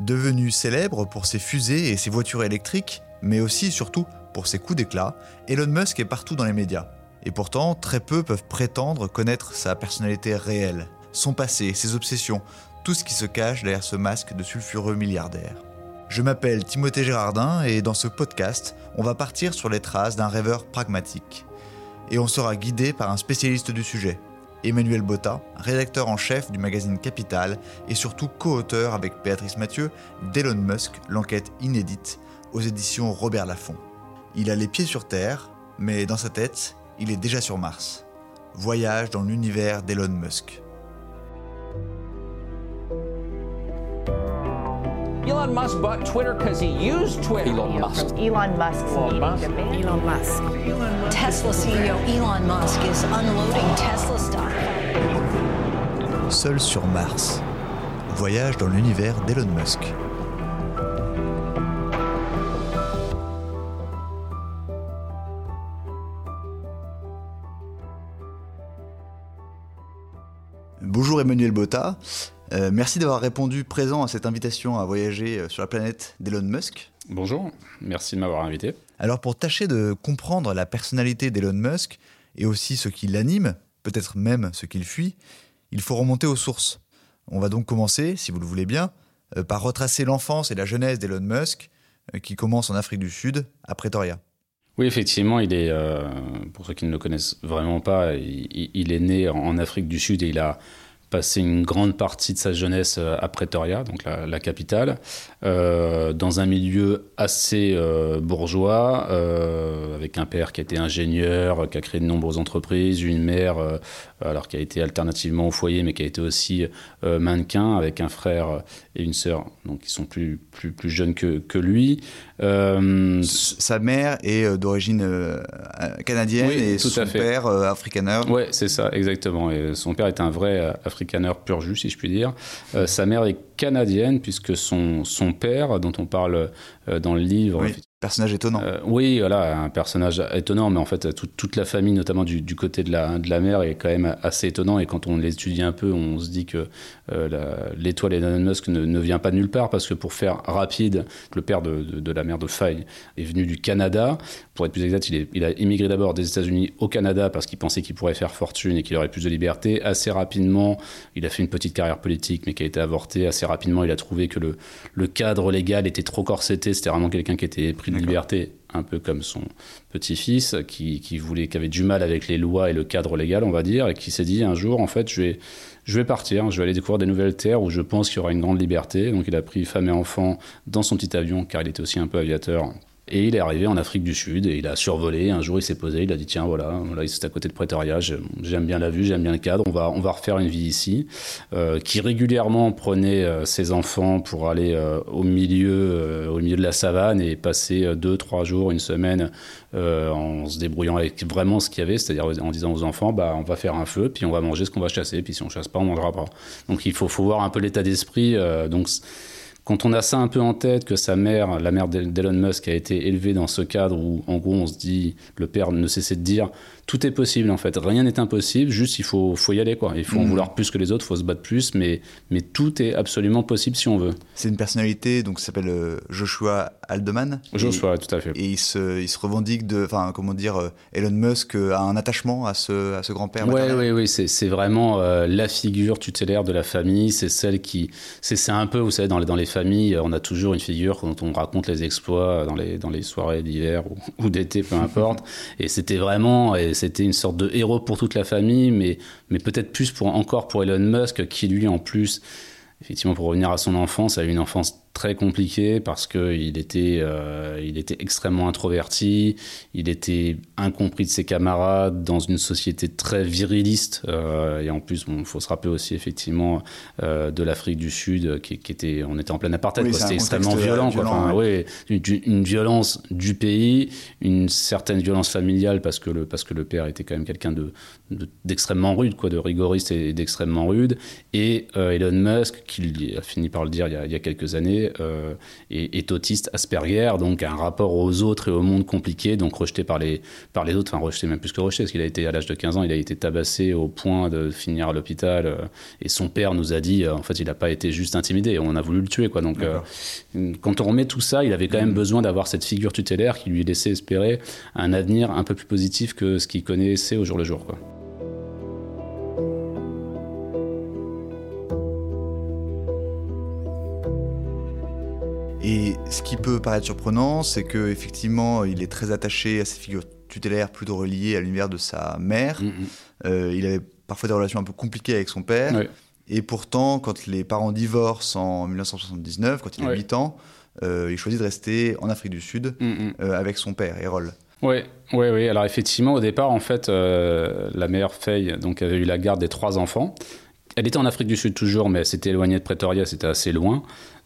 Devenu célèbre pour ses fusées et ses voitures électriques, mais aussi surtout pour ses coups d'éclat, Elon Musk est partout dans les médias. Et pourtant, très peu peuvent prétendre connaître sa personnalité réelle, son passé, ses obsessions, tout ce qui se cache derrière ce masque de sulfureux milliardaire. Je m'appelle Timothée Gérardin et dans ce podcast, on va partir sur les traces d'un rêveur pragmatique. Et on sera guidé par un spécialiste du sujet, Emmanuel Botta, rédacteur en chef du magazine Capital et surtout co-auteur avec Béatrice Mathieu d'Elon Musk, l'enquête inédite, aux éditions Robert Laffont. Il a les pieds sur Terre, mais dans sa tête, il est déjà sur Mars. Voyage dans l'univers d'Elon Musk. Elon Musk bought Twitter because he used Twitter. Elon Musk. Elon Musk's Elon meeting Musk. Elon Musk. Tesla CEO Elon Musk is unloading Tesla stock. Seul sur Mars. Voyage dans l'univers d'Elon Musk. Bonjour Emmanuel Botta. Euh, merci d'avoir répondu présent à cette invitation à voyager euh, sur la planète d'Elon Musk. Bonjour, merci de m'avoir invité. Alors pour tâcher de comprendre la personnalité d'Elon Musk et aussi ce qui l'anime, peut-être même ce qu'il fuit, il faut remonter aux sources. On va donc commencer, si vous le voulez bien, euh, par retracer l'enfance et la jeunesse d'Elon Musk, qui commence en Afrique du Sud, à Pretoria. Oui, effectivement, il est, euh, pour ceux qui ne le connaissent vraiment pas, il, il est né en Afrique du Sud et il a passé une grande partie de sa jeunesse euh, à Pretoria, donc la, capitale, euh, dans un milieu assez euh, bourgeois, euh, avec un père qui était ingénieur, qui a créé de nombreuses entreprises, une mère euh, alors qui a été alternativement au foyer, mais qui a été aussi euh, mannequin, avec un frère et une sœur, donc qui sont plus plus plus jeunes que, que lui. Euh, Sa mère est euh, d'origine euh, canadienne Oui, et tout son à fait. père africaner. Ouais, c'est ça, exactement. Et son père est un vrai africaner pur jus, si je puis dire. Sa mère est canadienne, puisque son, son père, dont on parle dans le livre, Oui, personnage étonnant. euh, oui, voilà, un personnage étonnant, mais en fait, tout- toute la famille, notamment du, côté de la, de la mère, est quand même assez étonnant. Et quand on l'étudie un peu, on se dit que euh, l'étoile Elon Musk ne, ne vient pas de nulle part, parce que pour faire rapide, le père de, de- la mère de Faye est venu du Canada. Pour être plus exact, il, il a immigré d'abord des États-Unis au Canada parce qu'il pensait qu'il pourrait faire fortune et qu'il aurait plus de liberté. Assez rapidement, il a fait une petite carrière politique, mais qui a été avortée. Assez rapidement, il a trouvé que le, le cadre légal était trop corseté. C'était vraiment quelqu'un qui était pris D'accord. liberté, un peu comme son petit-fils, qui, qui voulait, qui avait du mal avec les lois et le cadre légal, on va dire, et qui s'est dit un jour, en fait, je vais, je vais partir, je vais aller découvrir des nouvelles terres où je pense qu'il y aura une grande liberté. Donc, il a pris femme et enfant dans son petit avion, car il était aussi un peu aviateur. Et il est arrivé en Afrique du Sud et il a survolé. Un jour, il s'est posé, il a dit tiens voilà, là c'est à côté de Pretoria, j'aime bien la vue, j'aime bien le cadre, on va on va refaire une vie ici. Euh, qui régulièrement prenait euh, ses enfants pour aller euh, au milieu au milieu de la savane et passer deux trois jours, une semaine en se débrouillant avec vraiment ce qu'il y avait, c'est-à-dire en disant aux enfants bah on va faire un feu puis on va manger ce qu'on va chasser puis si on chasse pas on mangera pas. Donc il faut faut voir un peu l'état d'esprit. donc quand on a ça un peu en tête, que sa mère, la mère d'El- d'Elon Musk, a été élevée dans ce cadre où, en gros, on se dit, le père ne cessait de dire, tout est possible en fait, rien n'est impossible, juste il faut, faut y aller quoi. Il faut en Mhm. vouloir plus que les autres, il faut se battre plus, mais, mais tout est absolument possible si on veut. C'est une personnalité donc qui s'appelle euh, Joshua Haldeman. Joshua, tout à fait. Et il se, il se revendique de, enfin, comment dire, euh, Elon Musk euh, a un attachement à ce, à ce grand-père. Ouais, ouais, ouais, c'est, vraiment euh, la figure tutélaire de la famille. C'est celle qui, c'est, un peu, vous savez, dans les, dans les familles, on a toujours une figure dont on raconte les exploits dans les, dans les soirées d'hiver ou, ou d'été, peu importe. et c'était vraiment, et c'était une sorte de héros pour toute la famille, mais, peut-être plus pour encore pour Elon Musk, qui lui, en plus, effectivement, pour revenir à son enfance, a eu une enfance très compliquée parce qu'il était, euh, il était extrêmement introverti, il était incompris de ses camarades dans une société très viriliste. euh, et en plus, il faut se rappeler aussi effectivement euh, de l'Afrique du Sud, qui, qui était, on était en plein apartheid, Oui, c'était extrêmement violent. quoi. violent, Enfin, ouais, une, une violence du pays, une certaine violence familiale parce que le, parce que le père était quand même quelqu'un de, de- d'extrêmement rude, quoi, de rigoriste et d'extrêmement rude. Et Elon Musk, qui a fini par le dire il y a, il y a quelques années, et euh, est, est autiste Asperger, donc un rapport aux autres et au monde compliqué, donc rejeté par les, par les autres, enfin rejeté même plus que rejeté, parce qu'il a été à l'âge de 15 ans, il a été tabassé au point de finir à l'hôpital, euh, et son père nous a dit, euh, en fait, il n'a pas été juste intimidé, on a voulu le tuer, quoi. Donc, euh, quand on remet tout ça, il avait quand même besoin d'avoir cette figure tutélaire qui lui laissait espérer un avenir un peu plus positif que ce qu'il connaissait au jour le jour, quoi. Et ce qui peut paraître surprenant, c'est que effectivement, il est très attaché à cette figure tutélaire plutôt reliée à l'univers de sa mère. Mm, mm. Euh, il avait parfois des relations un peu compliquées avec son père. Et pourtant, quand les parents divorcent en 1979, quand il a Ouais. 8 ans, euh, il choisit de rester en Afrique du Sud Mm, euh, avec son père, Errol. Oui, oui, oui. Alors effectivement, au départ, en fait, la mère Faye donc, avait eu la garde des trois enfants. Elle était en Afrique du Sud toujours, mais elle s'était éloignée de Pretoria, c'était assez loin.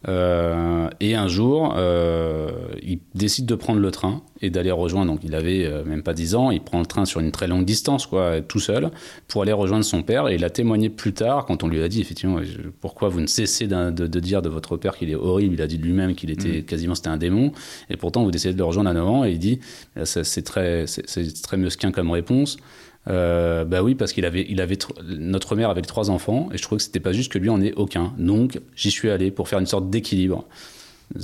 Euh, et un jour, euh, il décide de prendre le train et d'aller rejoindre. Donc, il avait euh, même pas 10 ans. Il prend le train sur une très longue distance, quoi, tout seul, pour aller rejoindre son père. Et il a témoigné plus tard, quand on lui a dit effectivement, pourquoi vous ne cessez de, de dire de votre père qu'il est horrible. Il a dit de lui-même qu'il était quasiment c'était un démon. Et pourtant, vous décidez de le rejoindre à 9 ans. Et il dit, ça, c'est très, c'est très mesquin comme réponse. Euh, bah oui, parce qu'il avait, il avait, tr- notre mère avait trois enfants, et je trouvais que c'était pas juste que lui en ait aucun. Donc, j'y suis allé pour faire une sorte d'équilibre.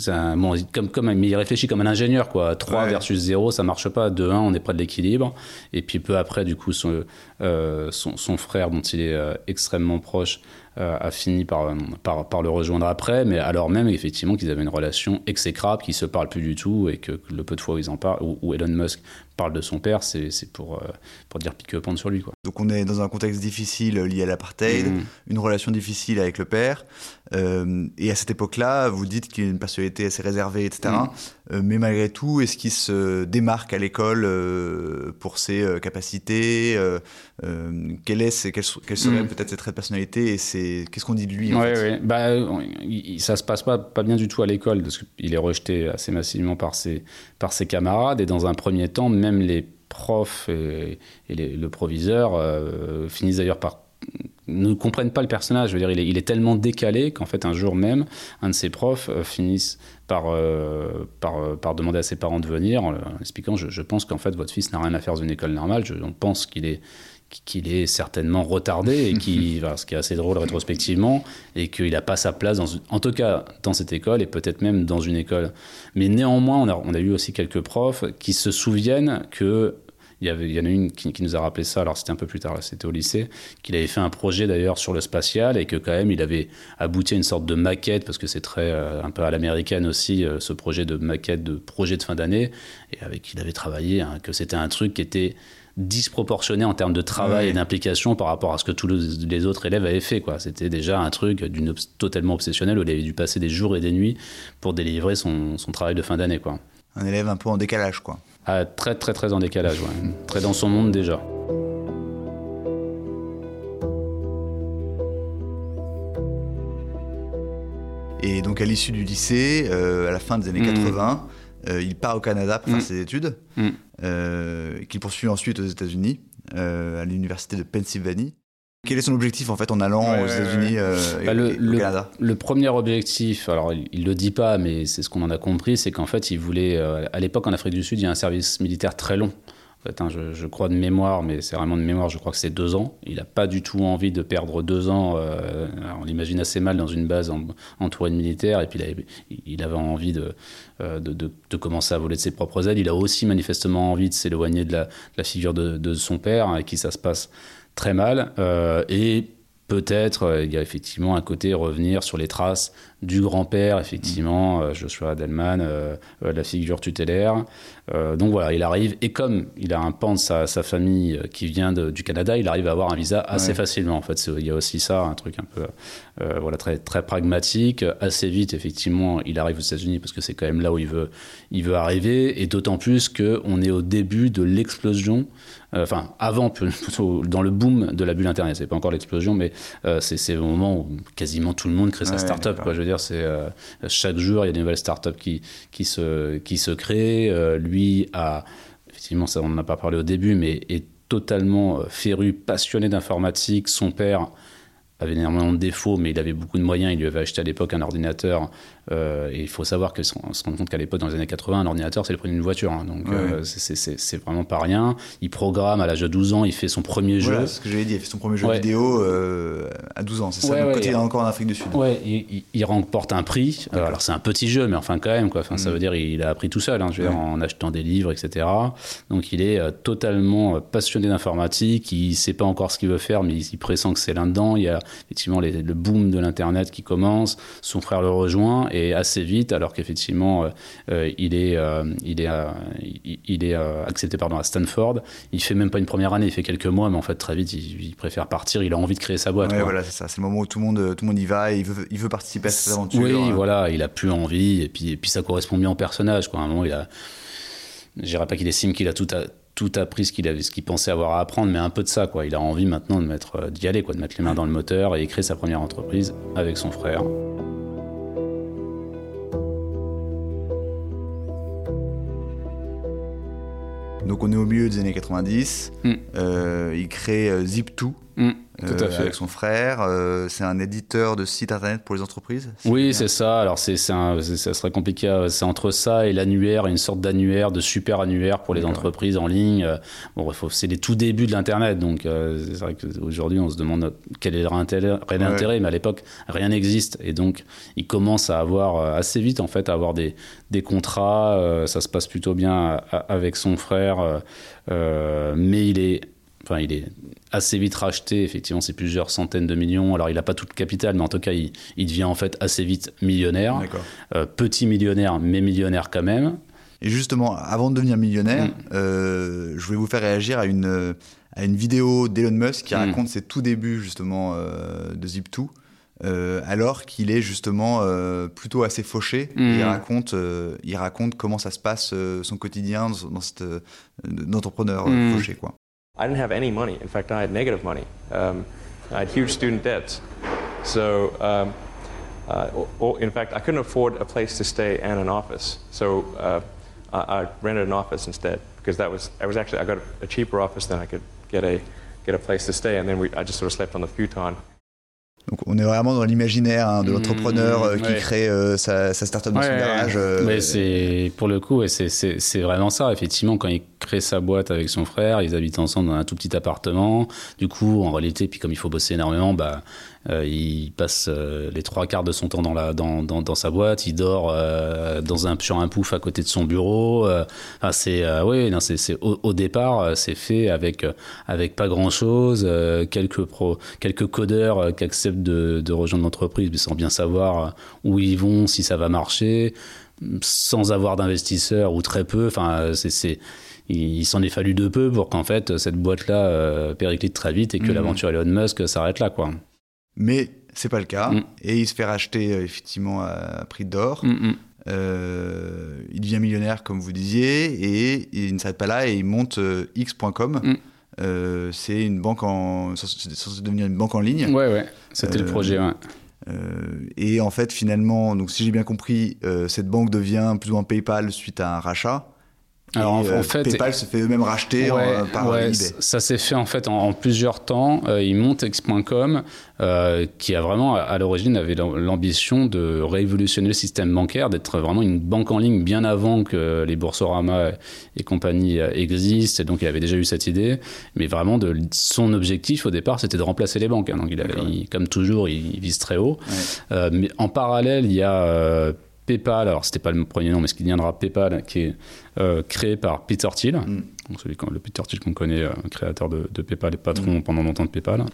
Un- bon, comme, comme, mais il réfléchit comme un ingénieur, quoi. 3 Ouais. versus 0, ça marche pas. 2-1, on est près de l'équilibre. Et puis peu après, du coup, son, euh, son, son frère, dont il est euh, extrêmement proche, euh, a fini par, par, par le rejoindre après. Mais alors même, effectivement, qu'ils avaient une relation exécrable, qu'ils se parlent plus du tout, et que le peu de fois où ils en parlent, où, où Elon Musk parle de son père, c'est pour, euh, pour dire pique-pente sur lui, quoi. Donc on est dans un contexte difficile lié à l'apartheid, Mhm. une relation difficile avec le père. Euh, et à cette époque-là, vous dites qu'il a une personnalité assez réservée, etc. Mhm. Euh, mais malgré tout, est-ce qu'il se démarque à l'école euh, pour ses capacités quelle, est, ses- quelle, so- quelle serait Mhm. peut-être ses traits de personnalité et qu'est-ce qu'on dit de lui en Ouais, fait? ouais. Bah, il- ça se passe pas, pas bien du tout à l'école, parce qu'il est rejeté assez massivement par ses, par ses camarades. Et dans un premier temps, même les profs et, et le proviseur euh, finissent d'ailleurs par ne comprennent pas le personnage. Je veux dire, il est, tellement décalé qu'en fait, un jour même, un de ses profs euh, finissent par, euh, par, euh, demander à ses parents de venir, en expliquant je, je pense qu'en fait, votre fils n'a rien à faire dans une école normale. Je, on pense qu'il est qu'il est certainement retardé et qui, voilà, ce qui est assez drôle rétrospectivement, et qu'il n'a pas sa place, dans, en tout cas dans cette école et peut-être même dans une école. Mais néanmoins, on a, on a eu aussi quelques profs qui se souviennent que il y, avait, il y en a une qui, qui nous a rappelé ça, alors c'était un peu plus tard, c'était au lycée, qu'il avait fait un projet d'ailleurs sur le spatial et que quand même il avait abouti à une sorte de maquette, parce que c'est très euh, un peu à l'américaine aussi, euh, ce projet de maquette, de projet de fin d'année, et avec qui il avait travaillé, hein, que c'était un truc qui était disproportionné en termes de travail Ouais. et d'implication par rapport à ce que tous les- autres élèves avaient fait. quoi. C'était déjà un truc d'une obs- totalement obsessionnel où il avait dû passer des jours et des nuits pour délivrer son, son travail de fin d'année. quoi. Un élève un peu en décalage quoi. Ah, très très très en décalage, ouais. très dans son monde déjà. Et donc à l'issue du lycée, euh, à la fin des années Mhm. 80, euh, il part au Canada pour faire Mhm. ses études, Mhm. euh, qu'il poursuit ensuite aux États-Unis, euh, à l'université de Pennsylvanie. Quel est son objectif en fait en allant Ouais, aux ouais, États-Unis euh, et- Bah, le, Canada? le premier objectif, alors il, il le dit pas, mais c'est ce qu'on en a compris, c'est qu'en fait il voulait, à l'époque en Afrique du Sud, il y a un service militaire très long. En fait, hein, je, je crois de mémoire, mais c'est vraiment de mémoire, je crois que c'est deux ans. Il n'a pas du tout envie de perdre deux ans. euh, on l'imagine assez mal dans une base en- entourée de militaires. Et puis il avait, envie de, euh, de, de- commencer à voler de ses propres ailes. Il a aussi manifestement envie de s'éloigner de la, figure de, son père, hein, avec qui ça se passe très mal. Euh, peut-être, euh, il y a effectivement un côté revenir sur les traces du grand-père, effectivement, euh, Joshua Delman, euh, la figure tutélaire. Euh, donc voilà, il arrive, et comme il a un pan de sa, sa famille qui vient de- du Canada, il arrive à avoir un visa assez Ouais. facilement. En fait, il y a aussi ça, un truc un peu euh, voilà, très, très pragmatique. Assez vite, effectivement, il arrive aux États-Unis parce que c'est quand même là où il veut, il veut arriver, et d'autant plus qu'on est au début de l'explosion, enfin, avant, plutôt dans le boom de la bulle Internet. C'est pas encore l'explosion, mais euh, c'est au moment où quasiment tout le monde crée sa Ouais, start-up. Quoi. Je veux dire, c'est euh, chaque jour, il y a des nouvelles start-up qui, qui, se, qui se créent. Euh, lui a, effectivement, ça, on n'en a pas parlé au début, mais est totalement euh, féru, passionné d'informatique. Son père avait énormément de défauts, mais il avait beaucoup de moyens. Il lui avait acheté à l'époque un ordinateur. Euh, et il faut savoir qu'on se rend compte qu'à l'époque, dans les années 80, un ordinateur, c'est le prix d'une voiture. hein. donc, Ouais, euh, c'est- vraiment pas rien. Il programme à l'âge de 12 ans, il fait son premier Voilà, jeu. c'est ce que j'avais dit. Il fait son premier jeu Ouais. vidéo euh, à 12 ans. C'est ça. Donc, il est encore en Afrique du Sud. Ouais, il, il- il remporte un prix. Euh, alors c'est un petit jeu, mais enfin quand même, quoi. Enfin, ça veut dire il a appris tout seul, hein, je veux dire, en achetant des livres, etc. Donc il est totalement passionné d'informatique. Il sait pas encore ce qu'il veut faire, mais il, il pressent que c'est là-dedans. Il y a effectivement les- le boom de l'internet qui commence. Son frère le rejoint et assez vite, alors qu'effectivement euh, euh, il est, euh, il est, il, est accepté pardon à Stanford. Il fait même pas une première année, il fait quelques mois, mais en fait très vite il, il préfère partir. Il a envie de créer sa boîte. Ouais, voilà, c'est ça. C'est le moment où tout le monde, tout le monde y va et il veut, il veut participer à cette aventure. Oui, Euh, voilà, il a plus envie, et puis, et puis ça correspond bien au personnage. Quoi. À un moment, il a. Je dirais pas qu'il estime qu'il a tout, a- tout appris ce qu'il avait, ce qu'il pensait avoir à apprendre, mais un peu de ça. Quoi. Il a envie maintenant de mettre, d'y aller, quoi, de mettre les mains dans le moteur et créer sa première entreprise avec son frère. Donc on est au milieu des années 90. Mm. Euh, il crée euh, Zip2 Mm, tout euh, à fait. avec son frère. Euh, c'est un éditeur de sites internet pour les entreprises. Oui, c'est ça. Alors, c'est, ça serait compliqué. C'est entre ça et l'annuaire, une sorte d'annuaire, de super annuaire pour les entreprises en ligne. Euh, Bon, c'est les tout débuts de l'Internet. Donc, c'est vrai qu'aujourd'hui, on se demande quel est leur intérêt, Ouais. intérêt, mais à l'époque, rien n'existe. Et donc, ils commencent à avoir assez vite, en fait, à avoir des, des contrats. Ça se passe plutôt bien avec son frère. mais il est. Enfin, il est assez vite racheté. Effectivement, c'est plusieurs centaines de millions. Alors, il n'a pas tout le capital, mais en tout cas, il, il devient en fait assez vite millionnaire. D'accord. Euh, petit millionnaire, mais millionnaire quand même. Et justement, avant de devenir millionnaire, Mm. euh, je voulais vous faire réagir à une, à une vidéo d'Elon Musk qui Mm. raconte ses tout débuts justement euh, de Zip2, euh, alors qu'il est justement euh, plutôt assez fauché. Mm. Il, raconte, euh, il raconte comment ça se passe euh, son quotidien dans, dans cette euh, d'entrepreneur euh, Mm. fauché. Quoi. I didn't have any money. In fact, I had negative money. Um, I had huge student debts. So, um, uh, o- o- in fact, I couldn't afford a place to stay and an office. So, uh, I, I rented an office instead because that was I was actually I got a, a cheaper office than I could get a get a place to stay, and then we, I just sort of slept on the futon. Donc on est vraiment dans l'imaginaire hein, de Mm, l'entrepreneur euh, qui ouais. crée euh, sa, sa start-up dans son garage. euh, Mais c'est pour le coup, ouais, c'est- c'est c'est vraiment ça. Effectivement, quand il crée sa boîte avec son frère, ils habitent ensemble dans un tout petit appartement. Du coup, en réalité, puis comme il faut bosser énormément, bah, euh, il passe euh, les trois quarts de son temps dans, la, dans, dans, dans sa boîte. Il dort euh, dans un, sur un pouf à côté de son bureau. Enfin, c'est oui, c'est au, au départ, c'est fait avec avec pas grand chose, quelques pro, quelques codeurs qui acceptent de, de rejoindre l'entreprise, mais sans bien savoir où ils vont, si ça va marcher sans avoir d'investisseurs ou très peu. Enfin, c'est, il, s'en est fallu de peu pour qu'en fait cette boîte-là euh, périclite très vite et que Mhm. l'aventure Elon Musk s'arrête là, quoi. Mais c'est pas le cas. Mm. Et il se fait racheter euh, effectivement à prix d'or. Mm, mm. Euh, il devient millionnaire, comme vous disiez, et il ne s'arrête pas là et il monte euh, X.com. C'est une banque en, c'est censé devenir une banque en ligne. Ouais, ouais. C'était le projet, ouais. Et en fait, finalement, donc si j'ai bien compris, cette banque devient plus ou moins PayPal suite à un rachat. Alors, en- Et, euh, en fait- PayPal se fait eux-mêmes racheter en- Ouais, par ouais, eBay. ça s'est fait en fait en, en plusieurs temps. Euh, il monte X.com, euh, qui a vraiment à, à l'origine avait l'am- l'ambition de révolutionner le système bancaire, d'être vraiment une banque en ligne bien avant que les Boursorama et compagnie euh, existent. Et donc il avait déjà eu cette idée, mais vraiment de son objectif au départ, c'était de remplacer les banques. hein. Donc il, avait- il- comme toujours, il, il vise très haut. Ouais. Euh, mais en parallèle, il y a euh, PayPal, alors c'était pas le premier nom, mais ce qui deviendra PayPal, qui est euh, créé par Peter Thiel, Mm. donc celui le Peter Thiel qu'on connaît, euh, créateur de, de PayPal et patron pendant longtemps de PayPal,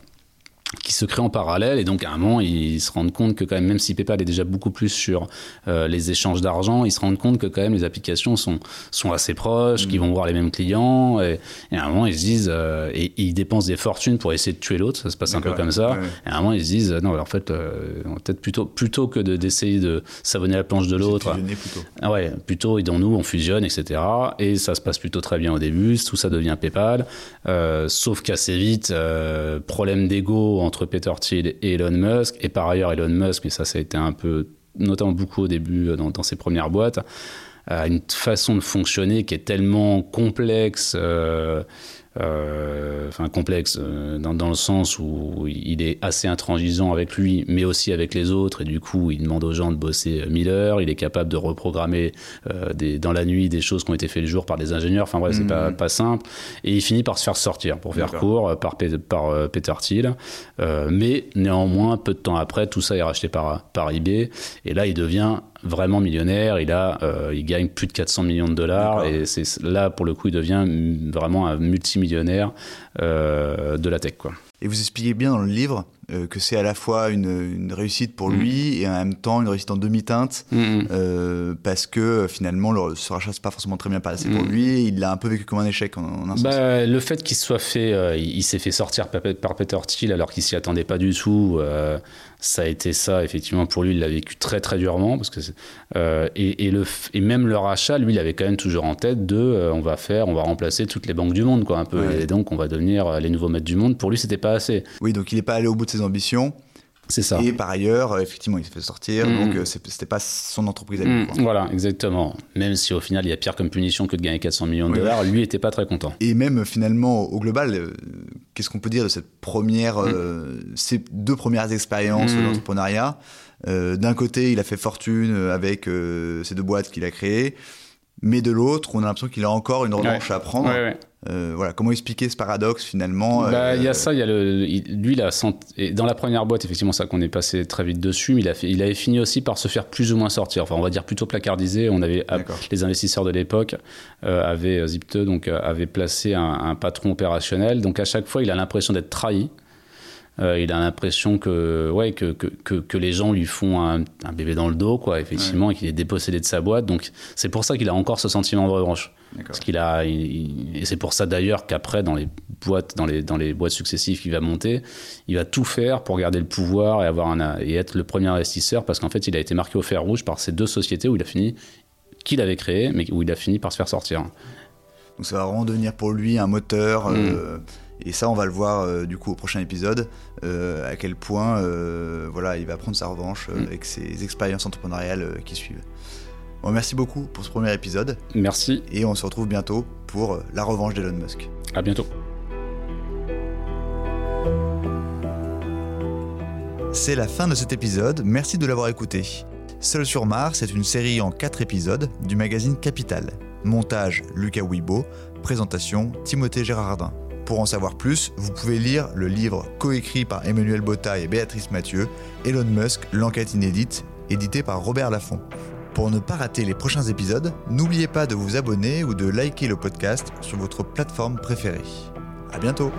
qui se crée en parallèle. Et donc à un moment, ils se rendent compte que quand même, même si PayPal est déjà beaucoup plus sur euh, les échanges d'argent, ils se rendent compte que quand même les applications sont, sont assez proches, qu'ils vont voir les mêmes clients. Et, et à un moment, ils se disent, euh, et, ils dépensent des fortunes pour essayer de tuer l'autre, ça se passe un peu comme ça. ouais. Et à un moment, ils se disent, euh, non, en fait, euh, peut-être plutôt, plutôt que de- d'essayer de savonner la planche de l'autre, plutôt. ah ouais, plutôt aidons-nous, on fusionne, etc. Et ça se passe plutôt très bien au début, tout ça devient PayPal. Euh, sauf qu'assez vite, euh, problème d'ego entre Peter Thiel et Elon Musk. Et par ailleurs, Elon Musk, mais ça, ça a été un peu, notamment beaucoup au début euh, dans, ses premières boîtes, a une façon de fonctionner qui est tellement complexe. euh, enfin complexe euh, dans, dans, le sens où il est assez intransigeant avec lui, mais aussi avec les autres, et du coup il demande aux gens de bosser 1000 heures, il est capable de reprogrammer euh, des, dans la nuit des choses qui ont été faites le jour par des ingénieurs, enfin bref, c'est mmh. pas, pas simple, et il finit par se faire sortir, pour faire court, par, par Peter Thiel, mais néanmoins, peu de temps après, tout ça est racheté par, par eBay, et là il devient vraiment millionnaire. Il a, euh, il gagne plus de 400 millions de dollars. Et c'est là pour le coup, il devient vraiment un multimillionnaire euh, de la tech, quoi. Et vous expliquez bien dans le livre euh, que c'est à la fois une, une réussite pour mm. lui et en même temps une réussite en demi-teinte mm, mm. euh, parce que finalement le, ce rachat c'est pas forcément très bien passé pour lui. Il l'a un peu vécu comme un échec en, en un bah, sens. Le fait qu'il soit fait, euh, il, s'est fait sortir par, par Peter Thiel alors qu'il s'y attendait pas du tout. Euh, ça a été ça effectivement pour lui. Il l'a vécu très très durement parce que et, et, le et même le rachat, lui, il avait quand même toujours en tête de on va faire, on va remplacer toutes les banques du monde quoi un peu ouais. et donc on va devenir les nouveaux maîtres du monde. Pour lui, c'était pas assez. Oui, donc il n'est pas allé au bout de ses ambitions. C'est ça. Et par ailleurs, euh, effectivement, il s'est fait sortir, mmh. donc euh, c'était pas son entreprise à lui. Mmh, voilà, exactement. Même si au final, il y a pire comme punition que de gagner 400 millions de oui, dollars, lui était pas très content. Et même finalement, au global, euh, qu'est-ce qu'on peut dire de cette première, mmh. euh, ces deux premières expériences d'entrepreneuriat euh, D'un côté, il a fait fortune avec ces deux boîtes qu'il a créées, mais de l'autre, on a l'impression qu'il a encore une revanche ouais. à prendre. Ouais, ouais. Euh, voilà, comment expliquer ce paradoxe finalement bah, Il euh... y a ça, il y a le, il, lui, il a et dans la première boîte, effectivement, ça qu'on est passé très vite dessus, mais il, a fait, il avait fini aussi par se faire plus ou moins sortir. Enfin, on va dire plutôt placardisé. On avait les investisseurs de l'époque euh, avaient Zipte, donc euh, avaient placé un, un, patron opérationnel. Donc à chaque fois, il a l'impression d'être trahi. Euh, il a l'impression que, ouais, que, que, que, que, les gens lui font un, un, bébé dans le dos, quoi, effectivement, ouais. et qu'il est dépossédé de sa boîte. Donc, c'est pour ça qu'il a encore ce sentiment de revanche. Parce qu'il a, il, et c'est pour ça d'ailleurs qu'après, dans les boîtes, dans les, dans les boîtes successives qu'il va monter, il va tout faire pour garder le pouvoir et avoir un, et être le premier investisseur, parce qu'en fait, il a été marqué au fer rouge par ces deux sociétés où il a fini, qu'il avait créé, mais où il a fini par se faire sortir. Donc, ça va vraiment devenir pour lui un moteur. Mmh. Euh et ça, on va le voir euh, du coup au prochain épisode, euh, à quel point euh, voilà, il va prendre sa revanche mm. avec ses expériences entrepreneuriales qui suivent. Bon, merci beaucoup pour ce premier épisode. Merci. Et on se retrouve bientôt pour la revanche d'Elon Musk. À bientôt. C'est la fin de cet épisode, merci de l'avoir écouté. Seul sur Mars est une série en 4 épisodes du magazine Capital. Montage Lucas Wibo, présentation Timothée Gérardin. Pour en savoir plus, vous pouvez lire le livre coécrit par Emmanuel Botta et Béatrice Mathieu, Elon Musk, l'enquête inédite, édité par Robert Laffont. Pour ne pas rater les prochains épisodes, n'oubliez pas de vous abonner ou de liker le podcast sur votre plateforme préférée. À bientôt!